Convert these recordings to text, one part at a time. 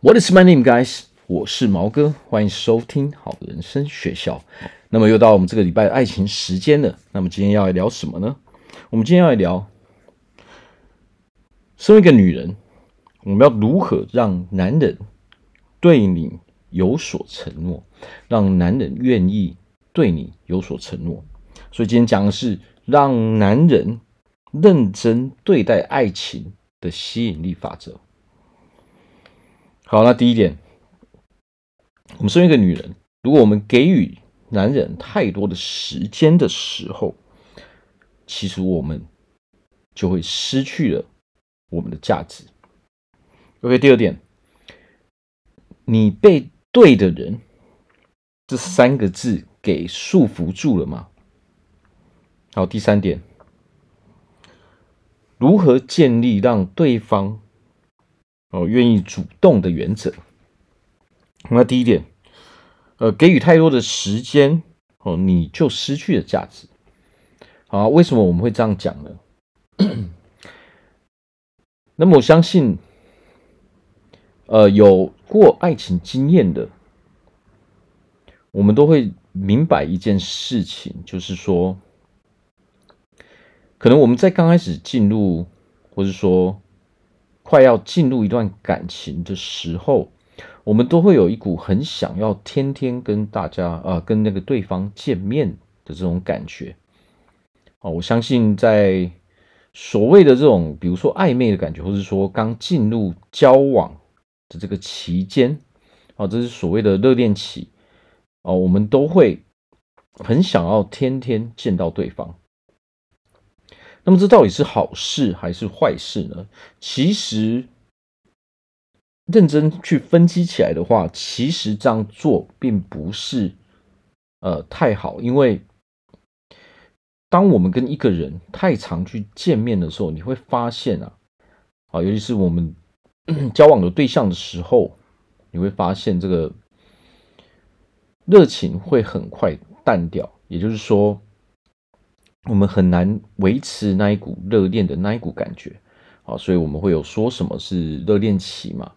What is my name, guys？我是毛哥，欢迎收听好人生学校。那么又到我们这个礼拜的爱情时间了。那么今天要来聊什么呢？我们今天要来聊，身为一个女人，我们要如何让男人对你有所承诺，让男人愿意对你有所承诺。所以今天讲的是让男人认真对待爱情的吸引力法则。好，那第一点，我们身为一个女人，如果我们给予男人太多的时间的时候，其实我们就会失去了我们的价值。OK，第二点，你被对的人这三个字给束缚住了吗？好，第三点，如何建立让对方哦，愿意主动的原则。那第一点，呃，给予太多的时间哦，你就失去了价值。好，为什么我们会这样讲呢？那么我相信，呃，有过爱情经验的，我们都会明白一件事情，就是说，可能我们在刚开始进入，或是说。快要进入一段感情的时候，我们都会有一股很想要天天跟大家啊、呃，跟那个对方见面的这种感觉。哦，我相信在所谓的这种，比如说暧昧的感觉，或者说刚进入交往的这个期间，哦，这是所谓的热恋期，哦，我们都会很想要天天见到对方。那么这到底是好事还是坏事呢？其实认真去分析起来的话，其实这样做并不是呃太好，因为当我们跟一个人太常去见面的时候，你会发现啊，啊，尤其是我们 交往的对象的时候，你会发现这个热情会很快淡掉，也就是说。我们很难维持那一股热恋的那一股感觉，啊，所以我们会有说什么是热恋期嘛？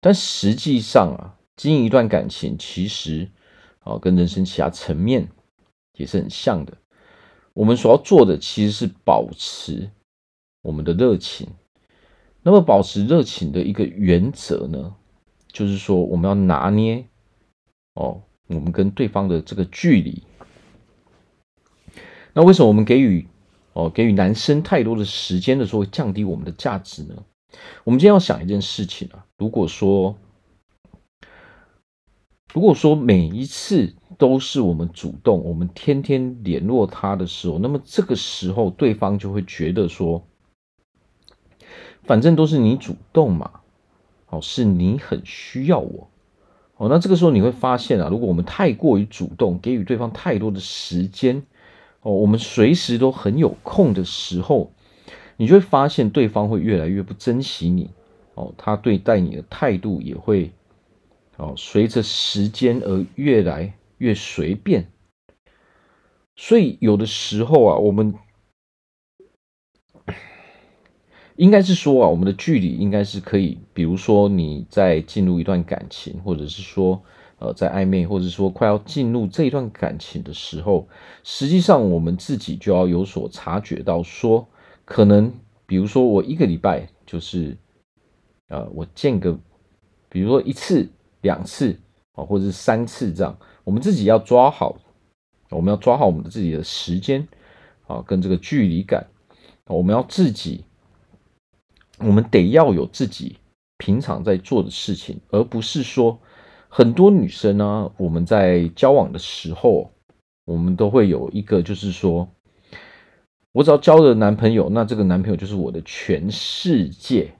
但实际上啊，经营一段感情，其实啊，跟人生其他层面也是很像的。我们所要做的其实是保持我们的热情。那么，保持热情的一个原则呢，就是说我们要拿捏哦，我们跟对方的这个距离。那为什么我们给予哦给予男生太多的时间的时候，会降低我们的价值呢？我们今天要想一件事情啊，如果说如果说每一次都是我们主动，我们天天联络他的时候，那么这个时候对方就会觉得说，反正都是你主动嘛，哦，是你很需要我，哦，那这个时候你会发现啊，如果我们太过于主动，给予对方太多的时间。哦，我们随时都很有空的时候，你就会发现对方会越来越不珍惜你。哦，他对待你的态度也会，哦，随着时间而越来越随便。所以有的时候啊，我们应该是说啊，我们的距离应该是可以，比如说你在进入一段感情，或者是说。呃，在暧昧或者说快要进入这一段感情的时候，实际上我们自己就要有所察觉到，说可能，比如说我一个礼拜就是，呃，我见个，比如说一次、两次啊，或者是三次这样，我们自己要抓好，我们要抓好我们的自己的时间啊，跟这个距离感，我们要自己，我们得要有自己平常在做的事情，而不是说。很多女生呢，我们在交往的时候，我们都会有一个，就是说，我只要交了男朋友，那这个男朋友就是我的全世界。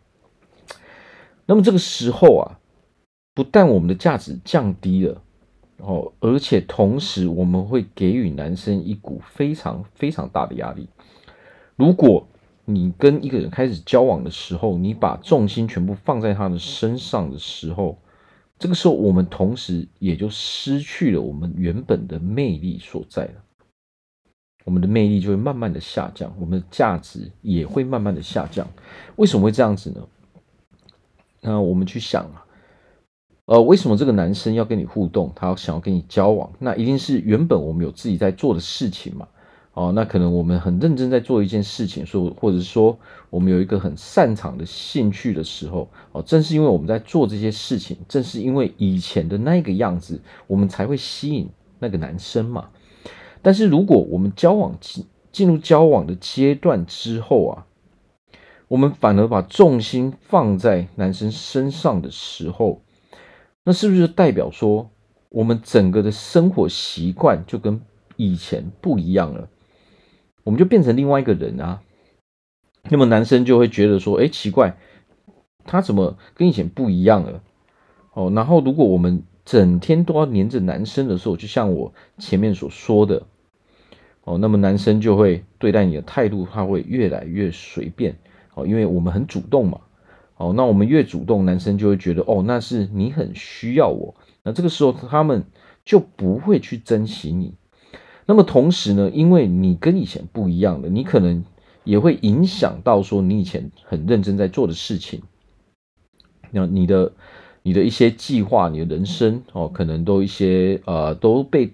那么这个时候啊，不但我们的价值降低了，哦，而且同时我们会给予男生一股非常非常大的压力。如果你跟一个人开始交往的时候，你把重心全部放在他的身上的时候，这个时候，我们同时也就失去了我们原本的魅力所在了。我们的魅力就会慢慢的下降，我们的价值也会慢慢的下降。为什么会这样子呢？那我们去想啊，呃，为什么这个男生要跟你互动？他想要跟你交往，那一定是原本我们有自己在做的事情嘛。哦，那可能我们很认真在做一件事情，说或者说我们有一个很擅长的兴趣的时候，哦，正是因为我们在做这些事情，正是因为以前的那个样子，我们才会吸引那个男生嘛。但是如果我们交往进进入交往的阶段之后啊，我们反而把重心放在男生身上的时候，那是不是代表说我们整个的生活习惯就跟以前不一样了？我们就变成另外一个人啊。那么男生就会觉得说：“哎，奇怪，他怎么跟以前不一样了？”哦，然后如果我们整天都要黏着男生的时候，就像我前面所说的，哦，那么男生就会对待你的态度，他会越来越随便。哦，因为我们很主动嘛，哦，那我们越主动，男生就会觉得哦，那是你很需要我，那这个时候他们就不会去珍惜你。那么同时呢，因为你跟以前不一样了，你可能也会影响到说你以前很认真在做的事情，那你的你的一些计划，你的人生哦，可能都一些呃都被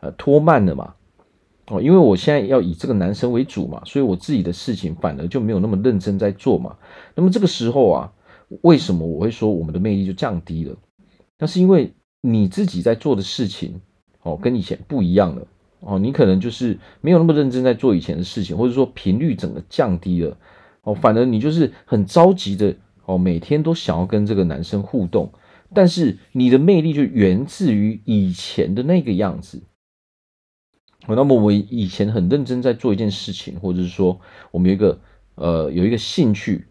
呃拖慢了嘛。哦，因为我现在要以这个男生为主嘛，所以我自己的事情反而就没有那么认真在做嘛。那么这个时候啊，为什么我会说我们的魅力就降低了？那是因为你自己在做的事情哦，跟以前不一样了哦。你可能就是没有那么认真在做以前的事情，或者说频率整个降低了哦。反而你就是很着急的哦，每天都想要跟这个男生互动，但是你的魅力就源自于以前的那个样子。哦那么我以前很认真在做一件事情，或者是说我们有一个呃有一个兴趣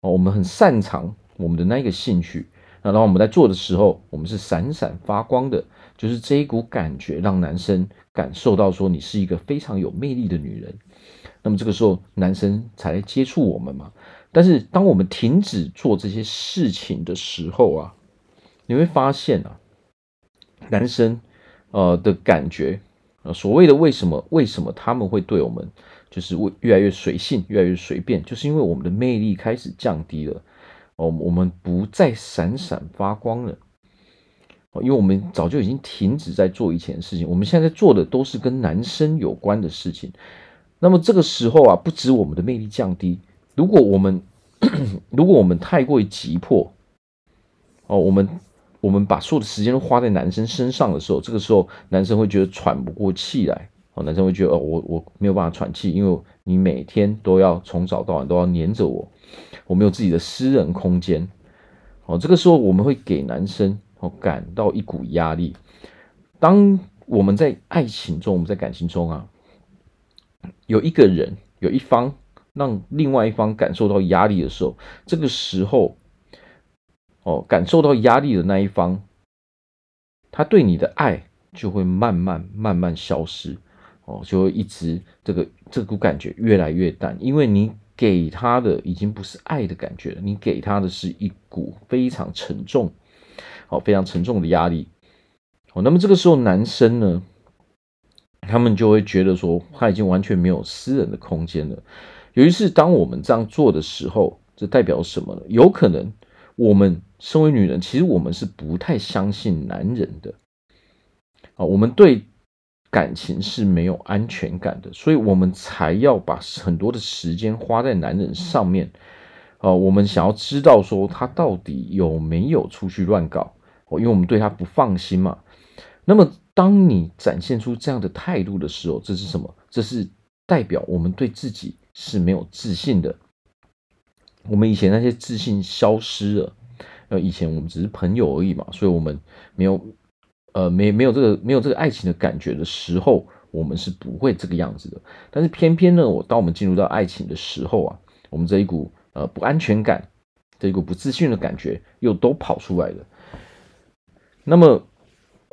哦，我们很擅长我们的那一个兴趣，那然后我们在做的时候，我们是闪闪发光的，就是这一股感觉让男生感受到说你是一个非常有魅力的女人，那么这个时候男生才接触我们嘛。但是当我们停止做这些事情的时候啊，你会发现啊，男生呃的感觉。呃所谓的为什么？为什么他们会对我们就是越来越随性，越来越随便？就是因为我们的魅力开始降低了，哦，我们不再闪闪发光了，因为我们早就已经停止在做以前的事情，我们现在在做的都是跟男生有关的事情。那么这个时候啊，不止我们的魅力降低，如果我们 如果我们太过于急迫，哦，我们。我们把所有的时间都花在男生身上的时候，这个时候男生会觉得喘不过气来。哦，男生会觉得哦，我我没有办法喘气，因为你每天都要从早到晚都要黏着我，我没有自己的私人空间。哦，这个时候我们会给男生哦感到一股压力。当我们在爱情中，我们在感情中啊，有一个人有一方让另外一方感受到压力的时候，这个时候。哦，感受到压力的那一方，他对你的爱就会慢慢慢慢消失，哦，就会一直这个这股感觉越来越淡，因为你给他的已经不是爱的感觉了，你给他的是一股非常沉重，哦，非常沉重的压力，哦，那么这个时候男生呢，他们就会觉得说他已经完全没有私人的空间了，尤其是当我们这样做的时候，这代表什么呢？有可能我们。身为女人，其实我们是不太相信男人的啊，我们对感情是没有安全感的，所以我们才要把很多的时间花在男人上面呃。我们想要知道说他到底有没有出去乱搞哦，因为我们对他不放心嘛。那么，当你展现出这样的态度的时候，这是什么？这是代表我们对自己是没有自信的。我们以前那些自信消失了。呃，以前我们只是朋友而已嘛，所以我们没有，呃，没没有这个没有这个爱情的感觉的时候，我们是不会这个样子的。但是偏偏呢，我当我们进入到爱情的时候啊，我们这一股呃不安全感，这一股不自信的感觉又都跑出来了。那么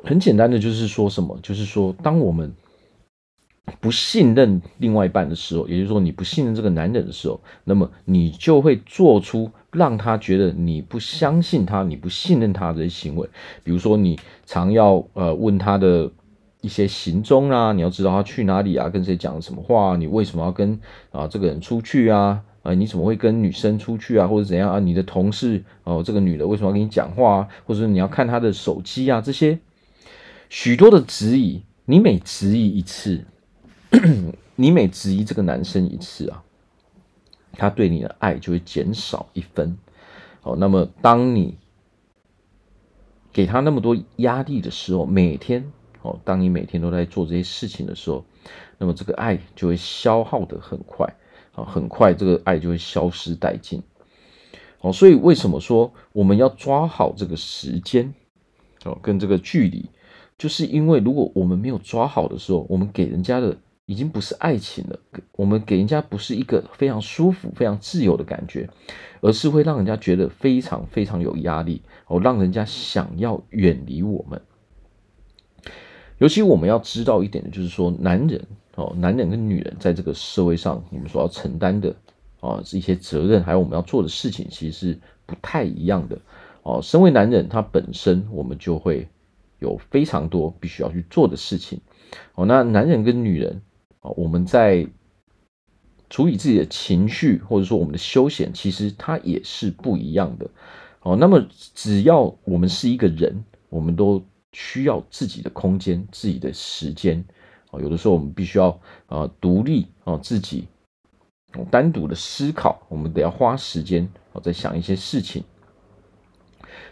很简单的就是说什么？就是说，当我们不信任另外一半的时候，也就是说你不信任这个男人的时候，那么你就会做出让他觉得你不相信他、你不信任他的行为。比如说，你常要呃问他的一些行踪啊，你要知道他去哪里啊，跟谁讲什么话，你为什么要跟啊这个人出去啊？啊，你怎么会跟女生出去啊，或者怎样啊？你的同事哦，这个女的为什么要跟你讲话啊？或者你要看她的手机啊？这些许多的质疑，你每质疑一次，你每质疑这个男生一次啊，他对你的爱就会减少一分。哦，那么当你给他那么多压力的时候，每天哦，当你每天都在做这些事情的时候，那么这个爱就会消耗的很快，啊，很快这个爱就会消失殆尽。哦，所以为什么说我们要抓好这个时间，哦，跟这个距离，就是因为如果我们没有抓好的时候，我们给人家的。已经不是爱情了，我们给人家不是一个非常舒服、非常自由的感觉，而是会让人家觉得非常非常有压力哦，让人家想要远离我们。尤其我们要知道一点的就是说，男人哦，男人跟女人在这个社会上，我们所要承担的啊，这一些责任，还有我们要做的事情，其实是不太一样的哦。身为男人，他本身我们就会有非常多必须要去做的事情哦。那男人跟女人。啊，我们在处理自己的情绪，或者说我们的休闲，其实它也是不一样的。哦，那么只要我们是一个人，我们都需要自己的空间、自己的时间。啊，有的时候我们必须要啊独立啊自己单独的思考，我们得要花时间啊在想一些事情。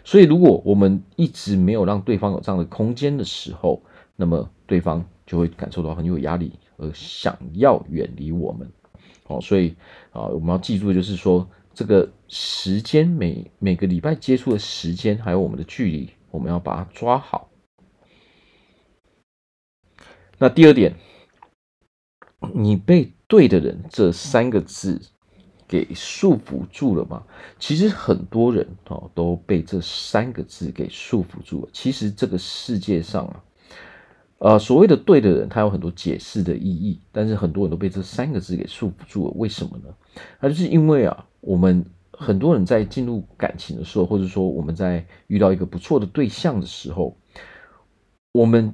所以，如果我们一直没有让对方有这样的空间的时候，那么对方就会感受到很有压力。而想要远离我们，哦，所以啊，我们要记住就是说，这个时间每每个礼拜接触的时间，还有我们的距离，我们要把它抓好。那第二点，你被“对的人”这三个字给束缚住了吗？其实很多人哦都被这三个字给束缚住了。其实这个世界上啊。呃，所谓的对的人，他有很多解释的意义，但是很多人都被这三个字给束缚住了。为什么呢？那就是因为啊，我们很多人在进入感情的时候，或者说我们在遇到一个不错的对象的时候，我们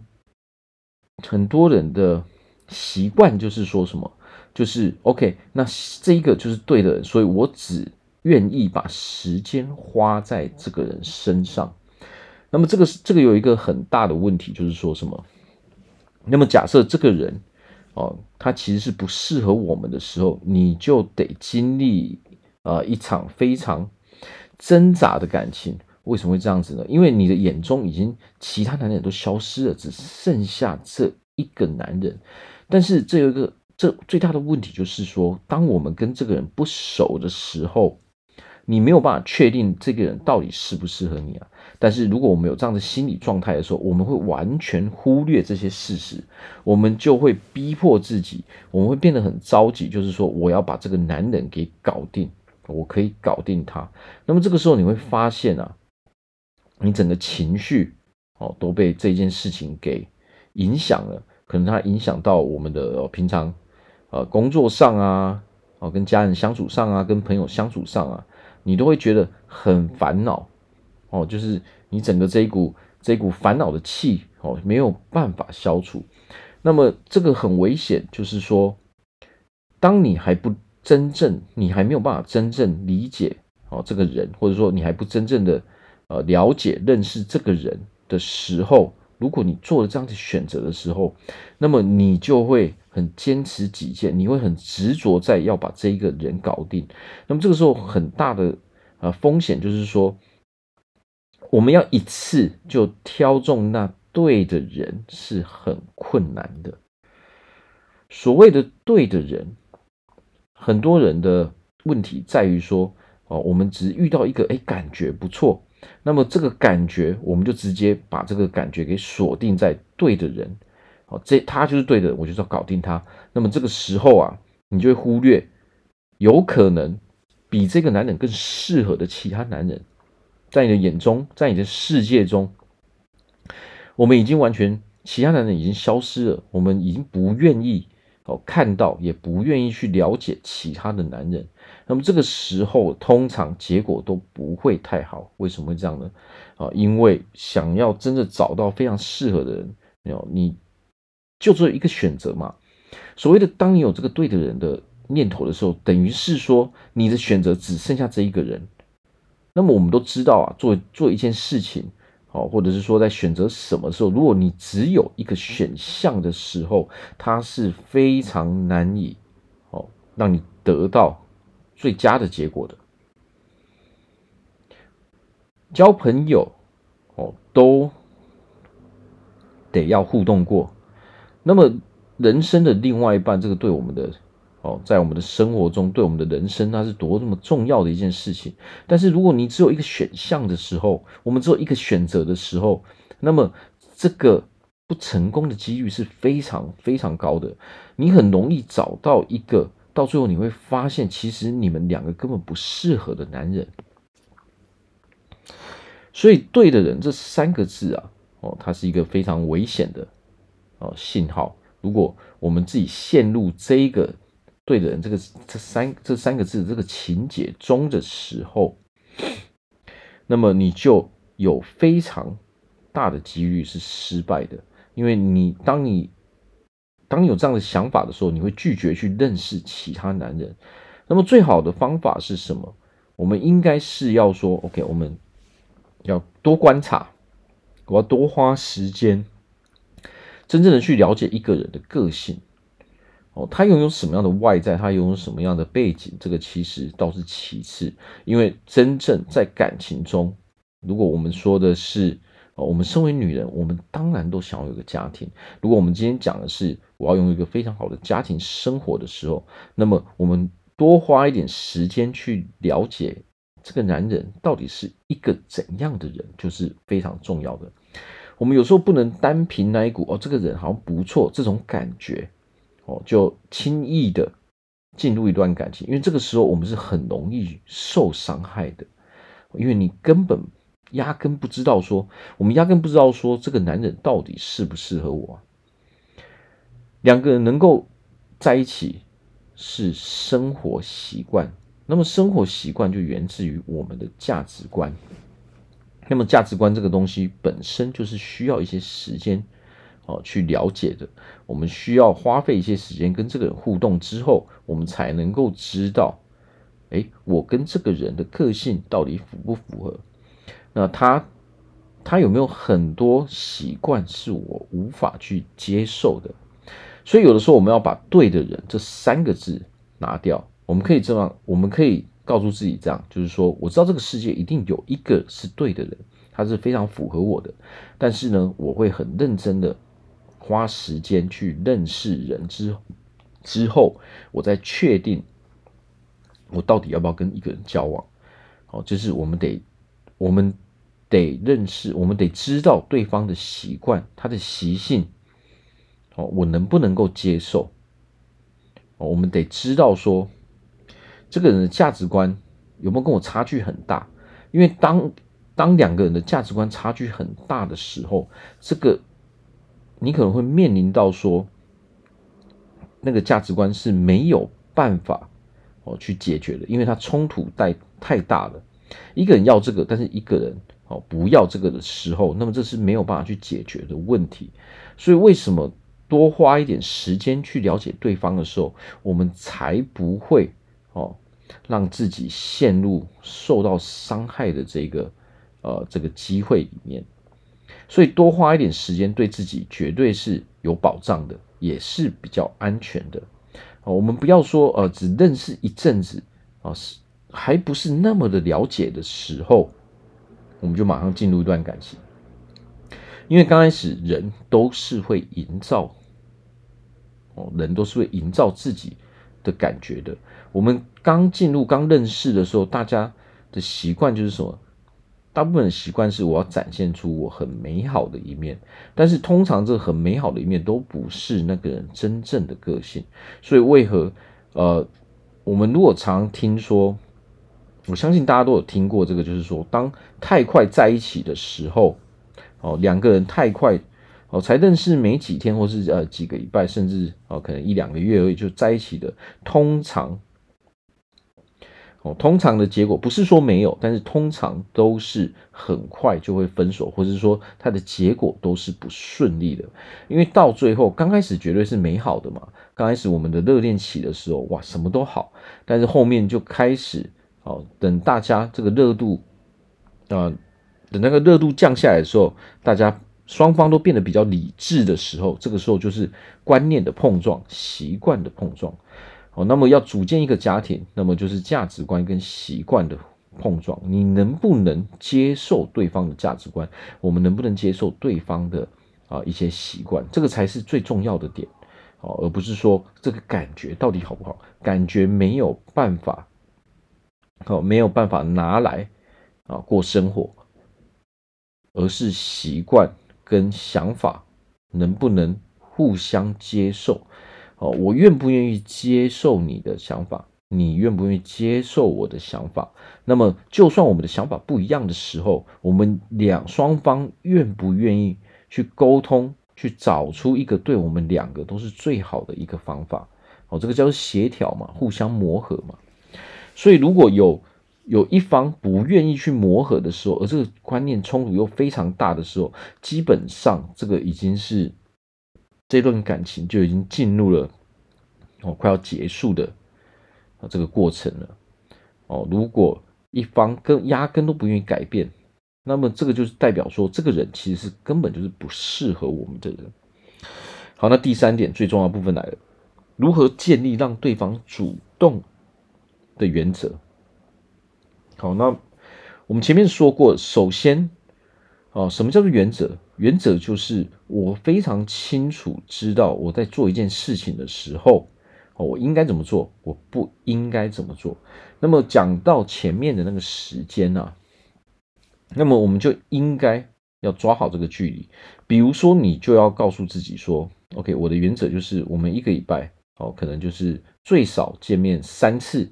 很多人的习惯就是说什么，就是 OK，那这一个就是对的人，所以我只愿意把时间花在这个人身上。那么这个是这个有一个很大的问题，就是说什么？那么假设这个人，哦，他其实是不适合我们的时候，你就得经历啊、呃、一场非常挣扎的感情。为什么会这样子呢？因为你的眼中已经其他男人都消失了，只剩下这一个男人。但是这有一个这最大的问题就是说，当我们跟这个人不熟的时候，你没有办法确定这个人到底适不适合你啊。但是如果我们有这样的心理状态的时候，我们会完全忽略这些事实，我们就会逼迫自己，我们会变得很着急，就是说我要把这个男人给搞定，我可以搞定他。那么这个时候你会发现啊，你整个情绪哦都被这件事情给影响了，可能它影响到我们的、哦、平常呃工作上啊，哦跟家人相处上啊，跟朋友相处上啊，你都会觉得很烦恼。哦，就是你整个这一股这一股烦恼的气哦，没有办法消除。那么这个很危险，就是说，当你还不真正，你还没有办法真正理解哦这个人，或者说你还不真正的呃了解认识这个人的时候，如果你做了这样的选择的时候，那么你就会很坚持己见，你会很执着在要把这一个人搞定。那么这个时候很大的呃风险就是说。我们要一次就挑中那对的人是很困难的。所谓的对的人，很多人的问题在于说，哦，我们只遇到一个，哎，感觉不错，那么这个感觉，我们就直接把这个感觉给锁定在对的人，哦，这他就是对的，我就是要搞定他。那么这个时候啊，你就会忽略，有可能比这个男人更适合的其他男人。在你的眼中，在你的世界中，我们已经完全，其他男人已经消失了。我们已经不愿意哦看到，也不愿意去了解其他的男人。那么这个时候，通常结果都不会太好。为什么会这样呢？啊，因为想要真的找到非常适合的人，没有，你就只有一个选择嘛。所谓的当你有这个对的人的念头的时候，等于是说你的选择只剩下这一个人。那么我们都知道啊，做做一件事情，哦，或者是说在选择什么时候，如果你只有一个选项的时候，它是非常难以哦让你得到最佳的结果的。交朋友哦，都得要互动过。那么人生的另外一半，这个对我们的。哦，在我们的生活中，对我们的人生，它是多么重要的一件事情。但是，如果你只有一个选项的时候，我们只有一个选择的时候，那么这个不成功的几率是非常非常高的。你很容易找到一个，到最后你会发现，其实你们两个根本不适合的男人。所以，对的人这三个字啊，哦，它是一个非常危险的哦信号。如果我们自己陷入这个。对的人，这个这三这三个字这个情节中的时候，那么你就有非常大的几率是失败的，因为你当你当你有这样的想法的时候，你会拒绝去认识其他男人。那么最好的方法是什么？我们应该是要说，OK，我们要多观察，我要多花时间，真正的去了解一个人的个性。哦，他拥有什么样的外在，他拥有什么样的背景，这个其实倒是其次。因为真正在感情中，如果我们说的是，哦，我们身为女人，我们当然都想要有个家庭。如果我们今天讲的是我要拥有一个非常好的家庭生活的时候，那么我们多花一点时间去了解这个男人到底是一个怎样的人，就是非常重要的。我们有时候不能单凭那一股哦，这个人好像不错这种感觉。哦，就轻易的进入一段感情，因为这个时候我们是很容易受伤害的，因为你根本压根不知道说，我们压根不知道说这个男人到底适不适合我。两个人能够在一起是生活习惯，那么生活习惯就源自于我们的价值观，那么价值观这个东西本身就是需要一些时间。哦，去了解的，我们需要花费一些时间跟这个人互动之后，我们才能够知道，诶，我跟这个人的个性到底符不符合？那他他有没有很多习惯是我无法去接受的？所以有的时候我们要把“对的人”这三个字拿掉。我们可以这样，我们可以告诉自己这样，就是说，我知道这个世界一定有一个是对的人，他是非常符合我的，但是呢，我会很认真的。花时间去认识人之之后，我再确定我到底要不要跟一个人交往。好，就是我们得我们得认识，我们得知道对方的习惯，他的习性。哦，我能不能够接受？哦，我们得知道说这个人的价值观有没有跟我差距很大？因为当当两个人的价值观差距很大的时候，这个。你可能会面临到说，那个价值观是没有办法哦去解决的，因为它冲突太太大了。一个人要这个，但是一个人哦不要这个的时候，那么这是没有办法去解决的问题。所以为什么多花一点时间去了解对方的时候，我们才不会哦让自己陷入受到伤害的这个呃这个机会里面。所以多花一点时间，对自己绝对是有保障的，也是比较安全的。我们不要说呃，只认识一阵子啊，是还不是那么的了解的时候，我们就马上进入一段感情。因为刚开始人都是会营造，哦，人都是会营造自己的感觉的。我们刚进入、刚认识的时候，大家的习惯就是什么？大部分的习惯是我要展现出我很美好的一面，但是通常这很美好的一面都不是那个人真正的个性。所以为何呃，我们如果常听说，我相信大家都有听过这个，就是说，当太快在一起的时候，哦，两个人太快哦，才认识没几天，或是呃几个礼拜，甚至哦可能一两个月而已就在一起的，通常。哦，通常的结果不是说没有，但是通常都是很快就会分手，或者是说它的结果都是不顺利的。因为到最后，刚开始绝对是美好的嘛，刚开始我们的热恋期的时候，哇，什么都好，但是后面就开始，哦，等大家这个热度，啊、等那个热度降下来的时候，大家双方都变得比较理智的时候，这个时候就是观念的碰撞，习惯的碰撞，哦，那么要组建一个家庭，那么就是价值观跟习惯的碰撞，你能不能接受对方的价值观？我们能不能接受对方的啊一些习惯？这个才是最重要的点。哦，而不是说这个感觉到底好不好？感觉没有办法，哦，没有办法拿来啊过生活，而是习惯跟想法能不能互相接受？哦，我愿不愿意接受你的想法？你愿不愿意接受我的想法？那么，就算我们的想法不一样的时候，我们两双方愿不愿意去沟通？去找出一个对我们两个都是最好的一个方法，哦，这个叫做协调嘛，互相磨合嘛。所以如果有有一方不愿意去磨合的时候，而这个观念冲突又非常大的时候，基本上这个已经是这段感情就已经进入了哦快要结束的这个过程了。哦，如果一方跟压根都不愿意改变。那么这个就是代表说，这个人其实是根本就是不适合我们的人。好，那第三点最重要的部分来了，如何建立让对方主动的原则？好，那我们前面说过，首先，哦，什么叫做原则？原则就是我非常清楚知道我在做一件事情的时候，哦，我应该怎么做，我不应该怎么做。那么讲到前面的那个时间啊。那么我们就应该要抓好这个距离，比如说你就要告诉自己说，OK，我的原则就是我们一个礼拜哦，可能就是最少见面三次，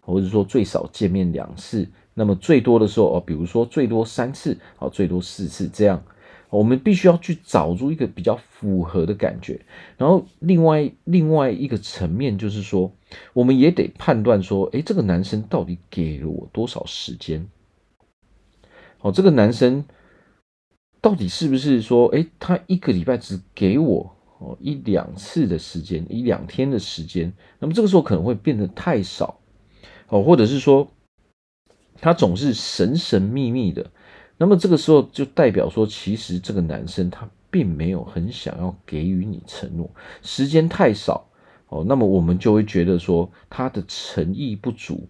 或者说最少见面两次。那么最多的时候哦，比如说最多三次，哦，最多四次这样，我们必须要去找出一个比较符合的感觉。然后另外另外一个层面就是说，我们也得判断说，诶，这个男生到底给了我多少时间？哦，这个男生到底是不是说，诶，他一个礼拜只给我哦一两次的时间，一两天的时间，那么这个时候可能会变得太少，哦，或者是说他总是神神秘秘的，那么这个时候就代表说，其实这个男生他并没有很想要给予你承诺，时间太少，哦，那么我们就会觉得说他的诚意不足，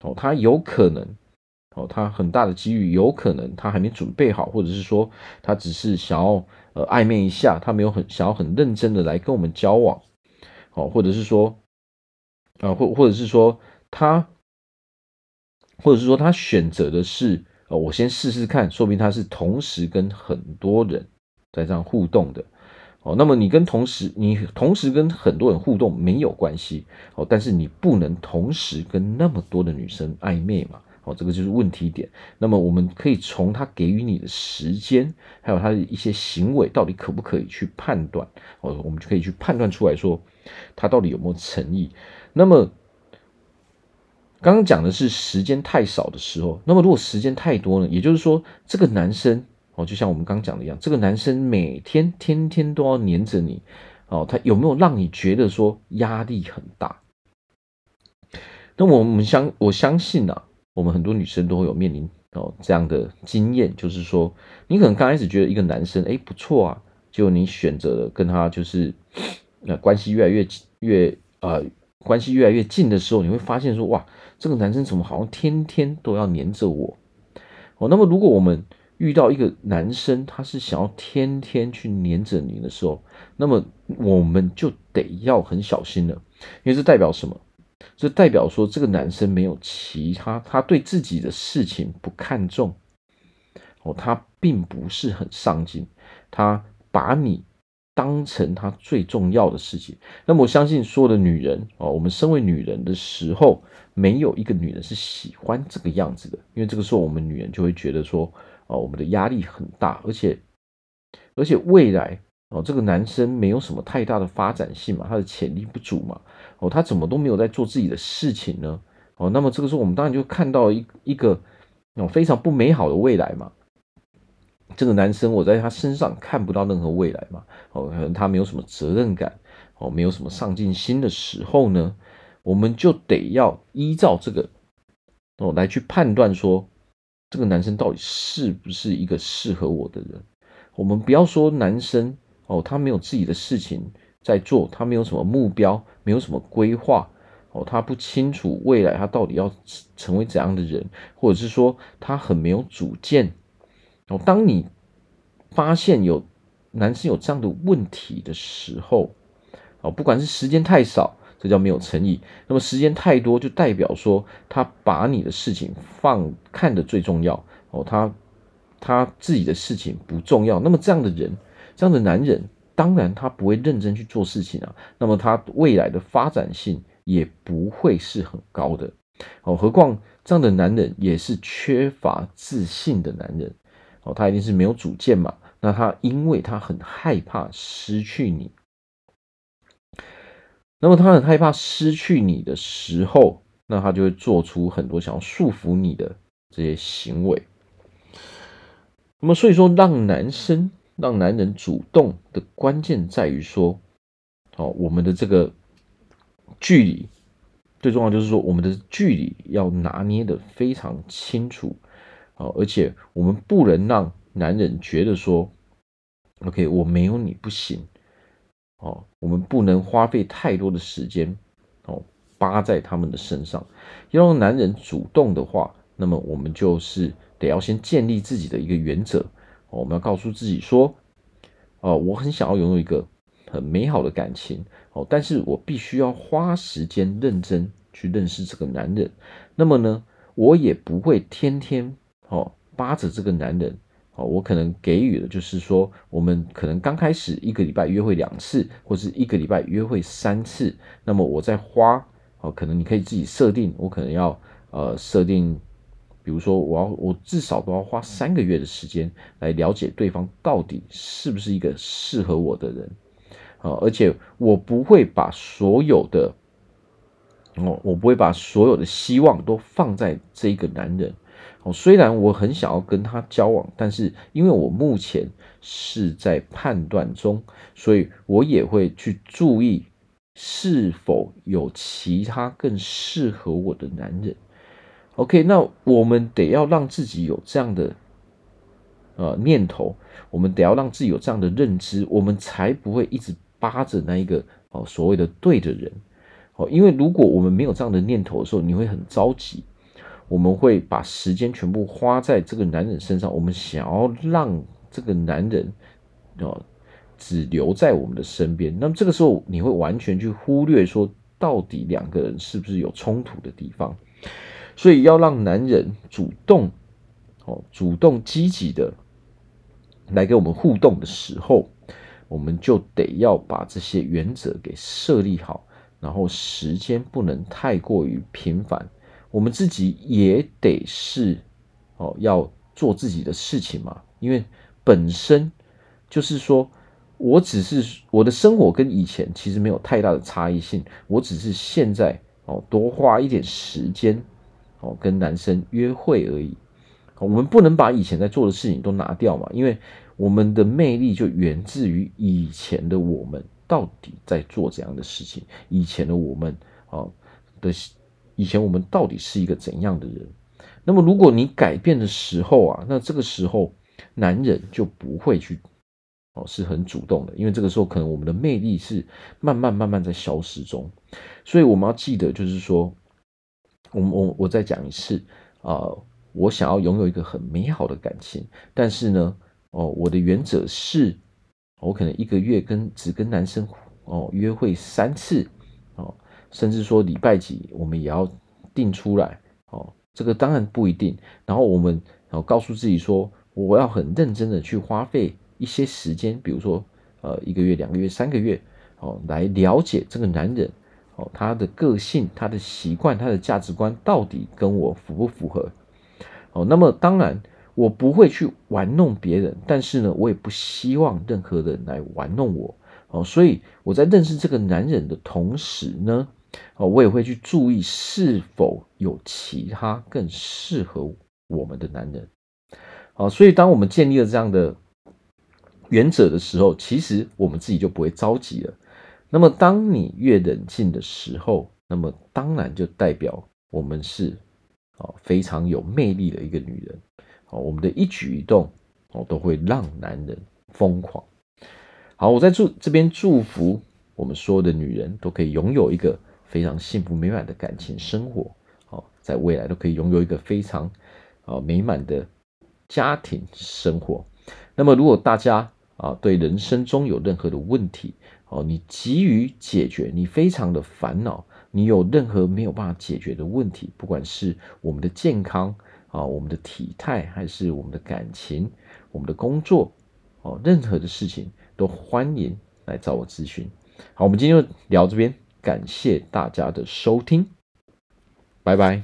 哦，他有可能。哦，他很大的机遇有可能他还没准备好，或者是说他只是想要呃暧昧一下，他没有很想要很认真的来跟我们交往，哦，或者是说啊，或或者是说他，或者是说他选择的是呃，我先试试看，说明他是同时跟很多人在这样互动的，哦，那么你跟同时你同时跟很多人互动没有关系，哦，但是你不能同时跟那么多的女生暧昧嘛。哦，这个就是问题点。那么我们可以从他给予你的时间，还有他的一些行为，到底可不可以去判断？哦，我们就可以去判断出来说，他到底有没有诚意。那么刚刚讲的是时间太少的时候，那么如果时间太多呢？也就是说，这个男生哦，就像我们刚讲的一样，这个男生每天天天都要黏着你哦，他有没有让你觉得说压力很大？那我们相我相信啊。我们很多女生都会有面临哦这样的经验，就是说，你可能刚开始觉得一个男生哎不错啊，就你选择了跟他就是那关系越来越越呃关系越来越近的时候，你会发现说哇，这个男生怎么好像天天都要黏着我哦？那么如果我们遇到一个男生，他是想要天天去黏着你的时候，那么我们就得要很小心了，因为这代表什么？这代表说，这个男生没有其他，他对自己的事情不看重，哦，他并不是很上进，他把你当成他最重要的事情。那么我相信，所有的女人哦，我们身为女人的时候，没有一个女人是喜欢这个样子的，因为这个时候我们女人就会觉得说，哦，我们的压力很大，而且，而且未来。哦，这个男生没有什么太大的发展性嘛，他的潜力不足嘛，哦，他怎么都没有在做自己的事情呢？哦，那么这个时候我们当然就看到一一个哦非常不美好的未来嘛。这个男生我在他身上看不到任何未来嘛，哦，可能他没有什么责任感，哦，没有什么上进心的时候呢，我们就得要依照这个哦来去判断说，这个男生到底是不是一个适合我的人。我们不要说男生哦，他没有自己的事情在做，他没有什么目标，没有什么规划哦，他不清楚未来他到底要成为怎样的人，或者是说他很没有主见哦。当你发现有男生有这样的问题的时候，哦，不管是时间太少，这叫没有诚意；那么时间太多，就代表说他把你的事情放看得最重要哦，他他自己的事情不重要。那么这样的人，这样的男人，当然他不会认真去做事情啊。那么他未来的发展性也不会是很高的哦。何况这样的男人也是缺乏自信的男人哦，他一定是没有主见嘛。那他因为他很害怕失去你。那么他很害怕失去你的时候，那他就会做出很多想要束缚你的这些行为。那么所以说，让男生让男人主动的关键在于说，哦，我们的这个距离最重要就是说，我们的距离要拿捏的非常清楚，哦，而且我们不能让男人觉得说，OK，我没有你不行。哦，我们不能花费太多的时间哦，扒在他们的身上。要让男人主动的话，那么我们就是得要先建立自己的一个原则。哦，我们要告诉自己说，哦，我很想要拥有一个很美好的感情。哦，但是我必须要花时间认真去认识这个男人。那么呢，我也不会天天哦扒着这个男人。哦，我可能给予的就是说，我们可能刚开始一个礼拜约会两次，或是一个礼拜约会三次。那么我在花，哦，可能你可以自己设定，我可能要呃设定，比如说我要我至少都要花三个月的时间来了解对方到底是不是一个适合我的人啊，而且我不会把所有的，哦，我不会把所有的希望都放在这一个男人。虽然我很想要跟他交往，但是因为我目前是在判断中，所以我也会去注意是否有其他更适合我的男人。OK，那我们得要让自己有这样的呃念头，我们得要让自己有这样的认知，我们才不会一直扒着那一个哦所谓的对的人。哦，因为如果我们没有这样的念头的时候，你会很着急。我们会把时间全部花在这个男人身上，我们想要让这个男人哦只留在我们的身边。那么这个时候，你会完全去忽略说，到底两个人是不是有冲突的地方？所以要让男人主动哦，主动积极的来跟我们互动的时候，我们就得要把这些原则给设立好，然后时间不能太过于频繁。我们自己也得是哦，要做自己的事情嘛。因为本身就是说，我只是我的生活跟以前其实没有太大的差异性，我只是现在哦多花一点时间哦跟男生约会而已。我们不能把以前在做的事情都拿掉嘛，因为我们的魅力就源自于以前的我们到底在做怎样的事情，以前的我们哦的。以前我们到底是一个怎样的人？那么如果你改变的时候啊，那这个时候男人就不会去哦，是很主动的，因为这个时候可能我们的魅力是慢慢慢慢在消失中。所以我们要记得，就是说，我我我再讲一次啊，我想要拥有一个很美好的感情，但是呢，哦，我的原则是，我可能一个月跟只跟男生哦约会三次。甚至说礼拜几，我们也要定出来哦。这个当然不一定。然后我们然后告诉自己说，我要很认真的去花费一些时间，比如说呃一个月、两个月、三个月哦，来了解这个男人哦，他的个性、他的习惯、他的价值观到底跟我符不符合哦。那么当然我不会去玩弄别人，但是呢，我也不希望任何人来玩弄我哦。所以我在认识这个男人的同时呢。哦，我也会去注意是否有其他更适合我们的男人。好，所以当我们建立了这样的原则的时候，其实我们自己就不会着急了。那么，当你越冷静的时候，那么当然就代表我们是啊非常有魅力的一个女人。哦，我们的一举一动哦都会让男人疯狂。好，我在祝这边祝福我们所有的女人都可以拥有一个非常幸福美满的感情生活。好，在未来都可以拥有一个非常啊美满的家庭生活。那么，如果大家啊对人生中有任何的问题，哦，你急于解决，你非常的烦恼，你有任何没有办法解决的问题，不管是我们的健康啊，我们的体态，还是我们的感情，我们的工作，哦，任何的事情都欢迎来找我咨询。好，我们今天就聊这边，感谢大家的收听，拜拜。